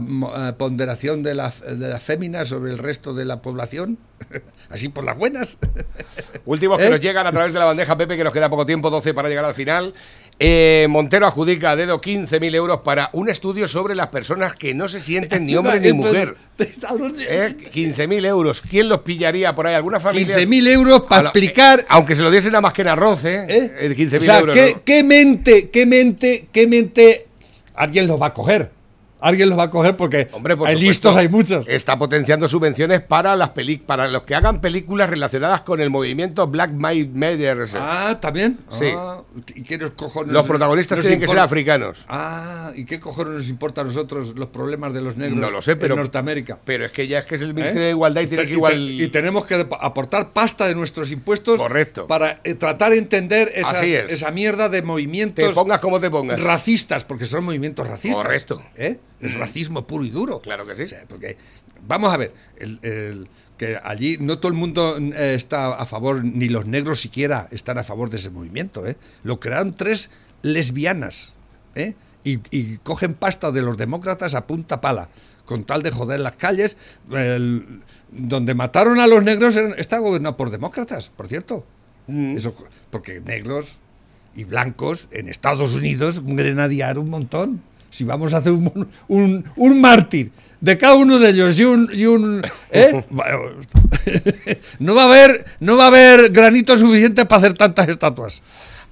eh, ponderación de la, de la fémina sobre el resto de la población. Así por las buenas. Últimos que ¿Eh? nos llegan a través de la bandeja Pepe, que nos queda poco tiempo, 12 para llegar al final. Eh, Montero adjudica a dedo 15.000 euros para un estudio sobre las personas que no se sienten ni hombre ni mujer. ¿Eh? 15.000 euros. ¿Quién los pillaría por ahí? ¿Alguna familia? 15.000 euros A para la- explicar. Aunque se lo diesen nada más que en arroz, ¿eh? 15.000 o sea, euros. ¿qué, ¿no? qué mente, qué mente, qué mente alguien los va a coger? Alguien los va a coger porque Hombre, por hay supuesto, listos, hay muchos. Está potenciando subvenciones para las peli para los que hagan películas relacionadas con el movimiento Black Lives Matter. Ah, ¿también? Sí. Ah, ¿Y qué nos cojones los protagonistas nos tienen que ser africanos. Ah, ¿y qué cojones nos importa a nosotros los problemas de los negros No lo sé, pero- en Norteamérica? Pero es que ya es que es el ¿Eh? Ministerio de Igualdad y tiene que igual. te- y tenemos que aportar pasta de nuestros impuestos Correcto. para eh, tratar de entender esas- es. esa mierda de movimientos Te pongas como te pongas. racistas, porque son movimientos racistas. Correcto. ¿eh? Es racismo puro y duro. Claro que sí. O sea, porque, vamos a ver, el- el- que allí no todo el mundo eh, está a favor, ni los negros siquiera están a favor de ese movimiento. ¿eh? Lo crearon tres lesbianas ¿eh? y, y cogen pasta de los demócratas a punta pala, con tal de joder las calles. El- donde mataron a los negros está gobernado por demócratas, por cierto. Mm. Eso, porque negros y blancos en Estados Unidos grenadiar un montón. Si vamos a hacer un, un, un mártir de cada uno de ellos y un, y un ¿eh? no va a haber no va a haber granito suficiente para hacer tantas estatuas.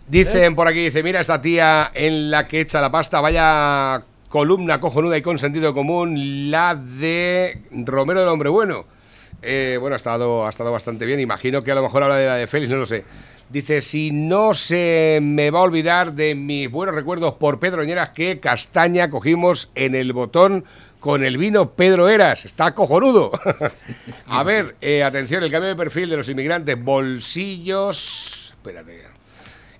Dicen por aquí, dice, mira esta tía en la que echa la pasta, vaya columna cojonuda y con sentido común, la de Romero del Hombre Bueno. Eh, bueno, ha estado, ha estado bastante bien, imagino que a lo mejor habla de la de Félix, no lo sé. Dice, si no se me va a olvidar de mis buenos recuerdos por Pedro Ñeras, que castaña cogimos en el botón con el vino Pedro Eras. Está cojonudo. a ver, eh, atención, el cambio de perfil de los inmigrantes. Bolsillos... Espérate.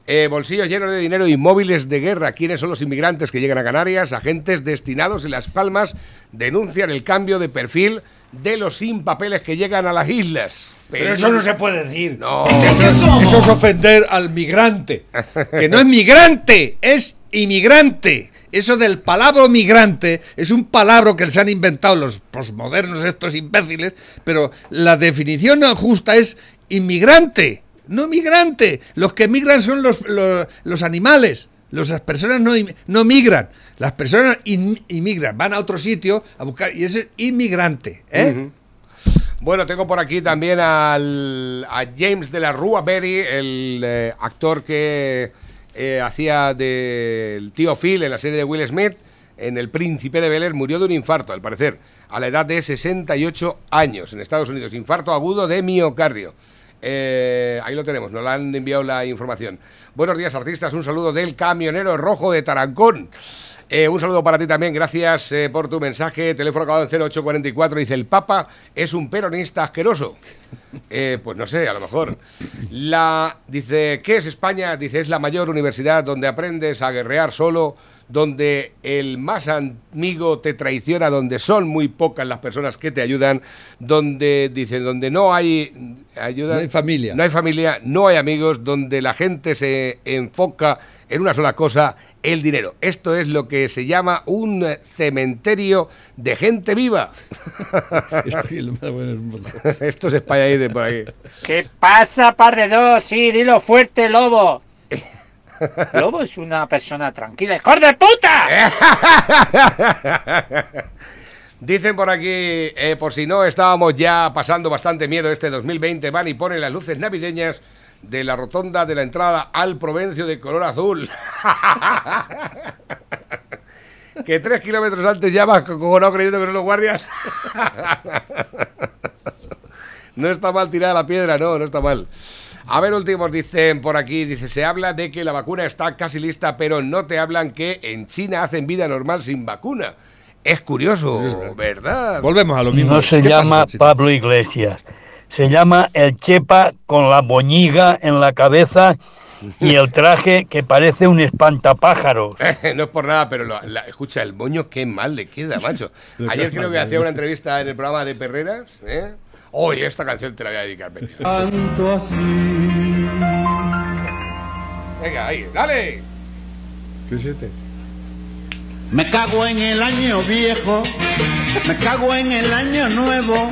Eh, bolsillos llenos de dinero y móviles de guerra. ¿Quiénes son los inmigrantes que llegan a Canarias? Agentes destinados en Las Palmas denuncian el cambio de perfil de los sin papeles que llegan a las islas. Pero eso no se puede decir. No. Eso, eso es ofender al migrante. Que no es migrante, es inmigrante. Eso del palabra migrante es un palabra que se han inventado los posmodernos estos imbéciles, pero la definición justa es inmigrante, no migrante. Los que migran son los, los, los animales. Las personas no, no migran. Las personas in- inmigran, van a otro sitio a buscar. Y ese es inmigrante. ¿eh? Bueno, tengo por aquí también al, a James de la Rua Berry, el eh, actor que eh, hacía del tío Phil en la serie de Will Smith, en El Príncipe de Bel murió de un infarto, al parecer, a la edad de 68 años en Estados Unidos. Infarto agudo de miocardio. Eh, ahí lo tenemos, nos han enviado la información. Buenos días, artistas. Un saludo del camionero rojo de Tarancón. Eh, un saludo para ti también, gracias eh, por tu mensaje. Teléfono acabado en 0844. Dice: El Papa es un peronista asqueroso. Pues no sé, a lo mejor. La, dice: ¿Qué es España? Dice: Es la mayor universidad donde aprendes a guerrear solo, donde el más amigo te traiciona, donde son muy pocas las personas que te ayudan, donde, dice, donde no hay ayuda. No hay familia. No hay familia, no hay amigos, donde la gente se enfoca en una sola cosa, el dinero. Esto es lo que se llama un cementerio de gente viva. Esto es España ahí de por ahí. ¿Qué pasa, par de dos? Sí, dilo fuerte, lobo. Lobo es una persona tranquila. ¡Hijo de puta! Dicen por aquí, eh, por si no estábamos ya pasando bastante miedo este 2020, van y ponen las luces navideñas de la rotonda de la entrada al Provencio de color azul. que tres kilómetros antes ya vas cojonado creyendo que son los guardias. no está mal tirada la piedra, no, no está mal. A ver, últimos dicen por aquí, dice, se habla de que la vacuna está casi lista, pero no te hablan que en China hacen vida normal sin vacuna. Es curioso, es verdad. ¿verdad? Volvemos a lo mismo. No se ¿Qué pasa, llama? Pablo Iglesias. Se llama el Chepa con la boñiga en la cabeza y el traje que parece un espantapájaros. no es por nada, pero lo- la- escucha, el moño qué mal le queda, macho. Ayer creo que hacía una entrevista en el programa de Perreras, ¿eh? Hoy esta canción te la voy a dedicar, Pepe. Tanto así. Venga, ahí, dale. ¿Qué es este? Me cago en el año viejo, me cago en el año nuevo,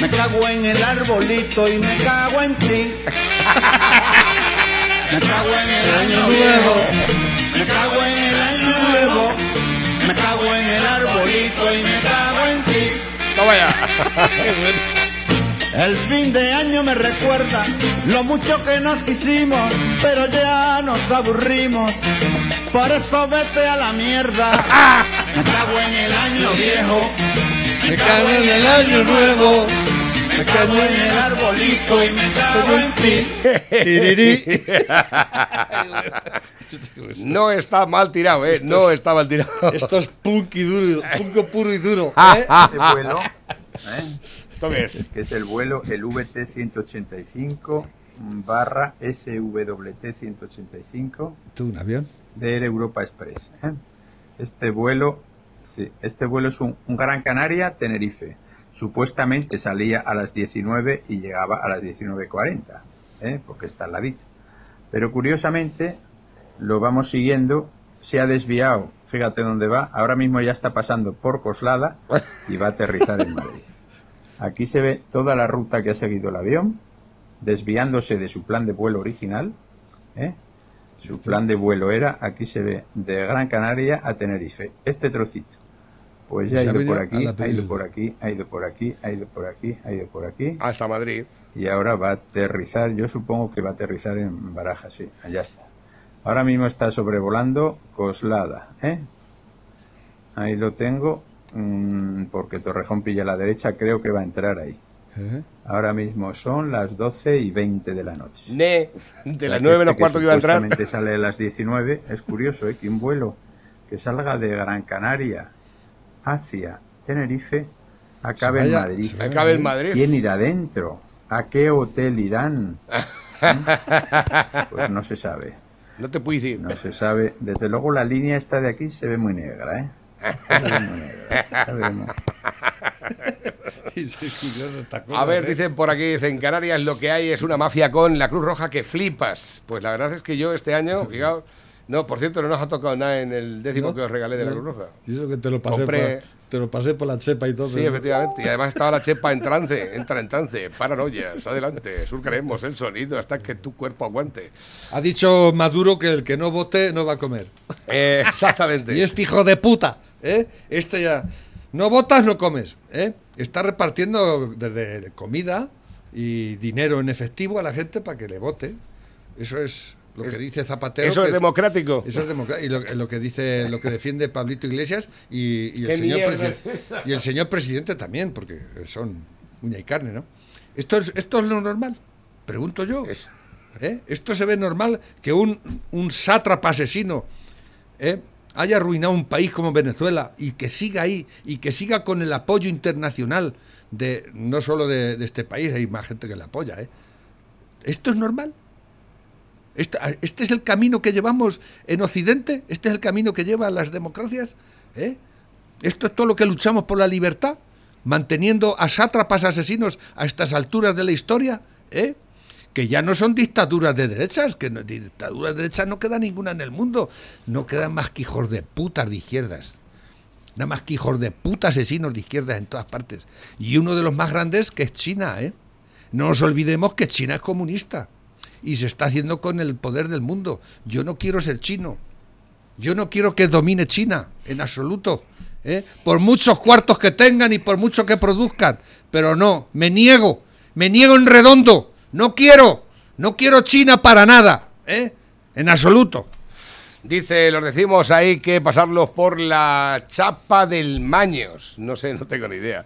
me cago en el arbolito y me cago en ti. Me cago en el año viejo, me cago en el año nuevo, me cago en el arbolito y me cago en ti. Toma ya. El fin de año me recuerda lo mucho que nos quisimos, pero ya nos aburrimos. Por eso vete a la mierda. Me cago en el año viejo. Me cago en el año nuevo. Me cago en el arbolito y me cago en ti. No está mal tirado, ¿eh? No está mal tirado. Esto es punk y duro, punk puro y duro. Ah, ¿eh? ah, vuelo, ¿eh? ¿Esto qué es? que es el vuelo, el VT-185 barra SWT-185 ¿Tú un avión? de Air Europa Express. ¿eh? Este vuelo, sí, este vuelo es un, un Gran Canaria Tenerife. Supuestamente salía a las 19 y llegaba a las 19.40, ¿eh? porque está al ladito. Pero curiosamente lo vamos siguiendo, se ha desviado, fíjate dónde va, ahora mismo ya está pasando por Coslada y va a aterrizar en Madrid. Aquí se ve toda la ruta que ha seguido el avión, desviándose de su plan de vuelo original. ¿eh? Su plan de vuelo era, aquí se ve, de Gran Canaria a Tenerife. Este trocito. Pues ya ha ido por aquí, ha ido por aquí, ha ido por aquí, ha ido por aquí, ha ido por aquí. Hasta Madrid. Y ahora va a aterrizar, yo supongo que va a aterrizar en Barajas, sí, allá está. Ahora mismo está sobrevolando Coslada, ¿eh? Ahí lo tengo, mm, porque Torrejón pilla a la derecha, creo que va a entrar ahí. ¿Eh? Ahora mismo son las 12 y 20 de la noche. Ne, O de sea, las que 9 este menos que cuarto que iba a entrar. sale a las 19. Es curioso, ¿eh? Que un vuelo que salga de Gran Canaria hacia Tenerife acabe Se en vaya- Madrid. se vaya Acabe en Madrid. ¿Quién irá dentro? ¿A qué hotel irán? ¿Eh? Pues no se sabe. No te puedo decir. No se sabe. Desde luego la línea esta de aquí se ve muy negra, ¿eh? A ver, ¿eh? dicen por aquí, dicen Canarias lo que hay es una mafia con la Cruz Roja que flipas. Pues la verdad es que yo este año, fijaos, no, por cierto, no nos ha tocado nada en el décimo ¿No? que os regalé de la. Cruz Roja. Y eso que te lo pasé, Compré- por, te lo pasé por la chepa y todo. Sí, ¿no? efectivamente. Y además estaba la chepa en trance, entra en trance, paranoias, adelante, surcaremos el sonido hasta que tu cuerpo aguante. Ha dicho Maduro que el que no vote no va a comer. Eh, exactamente. Y este hijo de puta, ¿eh? Este ya. No votas, no comes, ¿eh? Está repartiendo desde comida y dinero en efectivo a la gente para que le vote. Eso es lo que dice Zapatero. Eso que es democrático. Eso es democrático. Y lo, lo que dice, lo que defiende Pablito Iglesias y, y ¿Qué el señor y el presidente también, porque son uña y carne, ¿no? Esto es, esto es lo normal, pregunto yo. ¿eh? Esto se ve normal que un, un sátrapa asesino ¿eh? haya arruinado un país como Venezuela y que siga ahí y que siga con el apoyo internacional de no solo de, de este país, hay más gente que le apoya. ¿eh? ¿Esto es normal? ¿Este, es el camino que llevamos en Occidente? ¿Este es el camino que llevan las democracias? ¿Eh? ¿Esto es todo lo que luchamos por la libertad? ¿Manteniendo a sátrapas asesinos a estas alturas de la historia? ¿Eh? que ya no son dictaduras de derechas, que no, dictaduras de derechas no queda ninguna en el mundo, no quedan más que de putas de izquierdas, nada más que de putas asesinos de izquierdas en todas partes. Y uno de los más grandes que es China, ¿eh? No nos olvidemos que China es comunista y se está haciendo con el poder del mundo. Yo no quiero ser chino, yo no quiero que domine China en absoluto. ¿eh? Por muchos cuartos que tengan y por mucho que produzcan, pero no, me niego, me niego en redondo. No quiero, no quiero China para nada, ¿eh? En absoluto. Dice, los decimos ahí que pasarlos por la chapa del Maños. No sé, no tengo ni idea.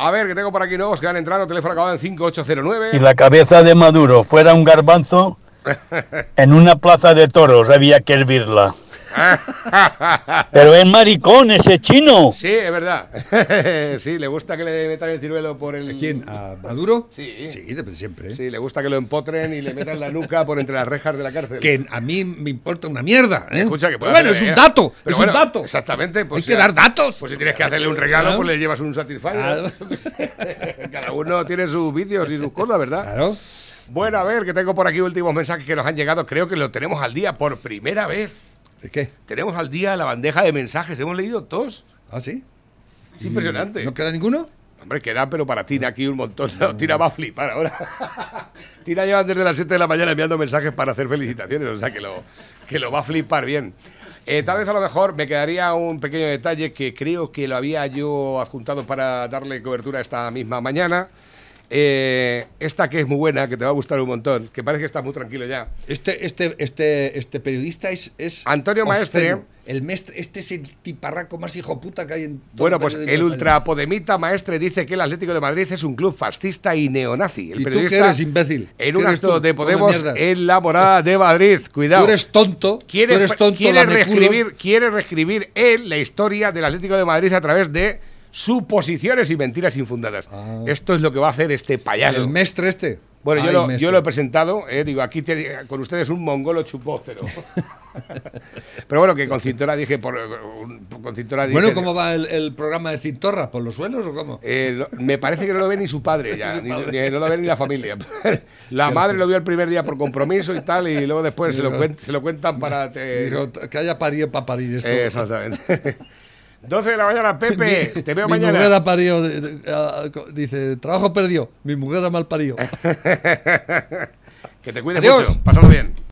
A ver, que tengo por aquí nuevos que han entrado. Teléfono acabado en 5809. Si la cabeza de Maduro fuera un garbanzo, en una plaza de toros había que hervirla. Pero es maricón ese chino. Sí, es verdad. sí, le gusta que le metan el ciruelo por el. ¿A quién? ¿A Maduro? Sí. Sí, de siempre. ¿eh? Sí, le gusta que lo empotren y le metan la nuca por entre las rejas de la cárcel. Que a mí me importa una mierda. ¿eh? Escucha, que puede bueno, es un dato. Pero es bueno, un dato. Exactamente. Pues Hay que dar datos. Pues si tienes que hacerle un regalo, Claro. pues le llevas un Satisfyer. Claro. Cada uno tiene sus vídeos y sus cosas, ¿verdad? Claro. Bueno, a ver, que tengo por aquí últimos mensajes que nos han llegado. Creo que lo tenemos al día por primera vez. ¿De qué? Tenemos al día la bandeja de mensajes. ¿Hemos leído todos? ¿Ah, sí? Es impresionante. ¿No queda ninguno? Hombre, queda, pero para Tina aquí un montón. No, Tina va a flipar ahora. Tina lleva desde las 7 de la mañana enviando mensajes para hacer felicitaciones, o sea que lo, que lo va a flipar bien. Eh, tal vez a lo mejor me quedaría un pequeño detalle que creo que lo había yo adjuntado para darle cobertura esta misma mañana. Eh, esta que es muy buena, que te va a gustar un montón, que parece que está muy tranquilo ya. Este, este, este, este periodista es, es Antonio Maestre. obsceno. El mestre, este es el tiparraco más hijo puta que hay en todo Bueno, pues el ultrapodemita maestre dice que el Atlético de Madrid es un club fascista y neonazi. El ¿Y tú qué periodista eres, imbécil? En ¿Qué un acto tú? de Podemos en la morada de Madrid. Cuidado. Tú eres tonto. quiere, tú eres tonto, quiere reescribir, quiere reescribir él la historia del Atlético de Madrid a través de suposiciones y mentiras infundadas. Ah. Esto es lo que va a hacer este payaso. El mestre este. Bueno, yo Ay, lo, mestre. yo lo he presentado, eh, digo, aquí te- con ustedes un mongolo chupóstero. Pero bueno, que con cintura dije, por, con dije... Bueno, ¿cómo va el, el programa de Cintorra? ¿Por los suelos o cómo? Eh, lo- me parece que no lo ve ni su padre ya, ni, ni- no lo ve ni la familia. La madre lo vio el primer día por compromiso y tal, y luego después se lo, cuen- se lo cuentan para... te- Dijo, que haya parido para parir esto. Eh, exactamente. 12 de la mañana, Pepe, Mi- te veo mi mañana. mujer ha parido, de- de- ah, dice, trabajo perdido, mi mujer ha mal parido. Que te cuide Adiós. mucho, bien.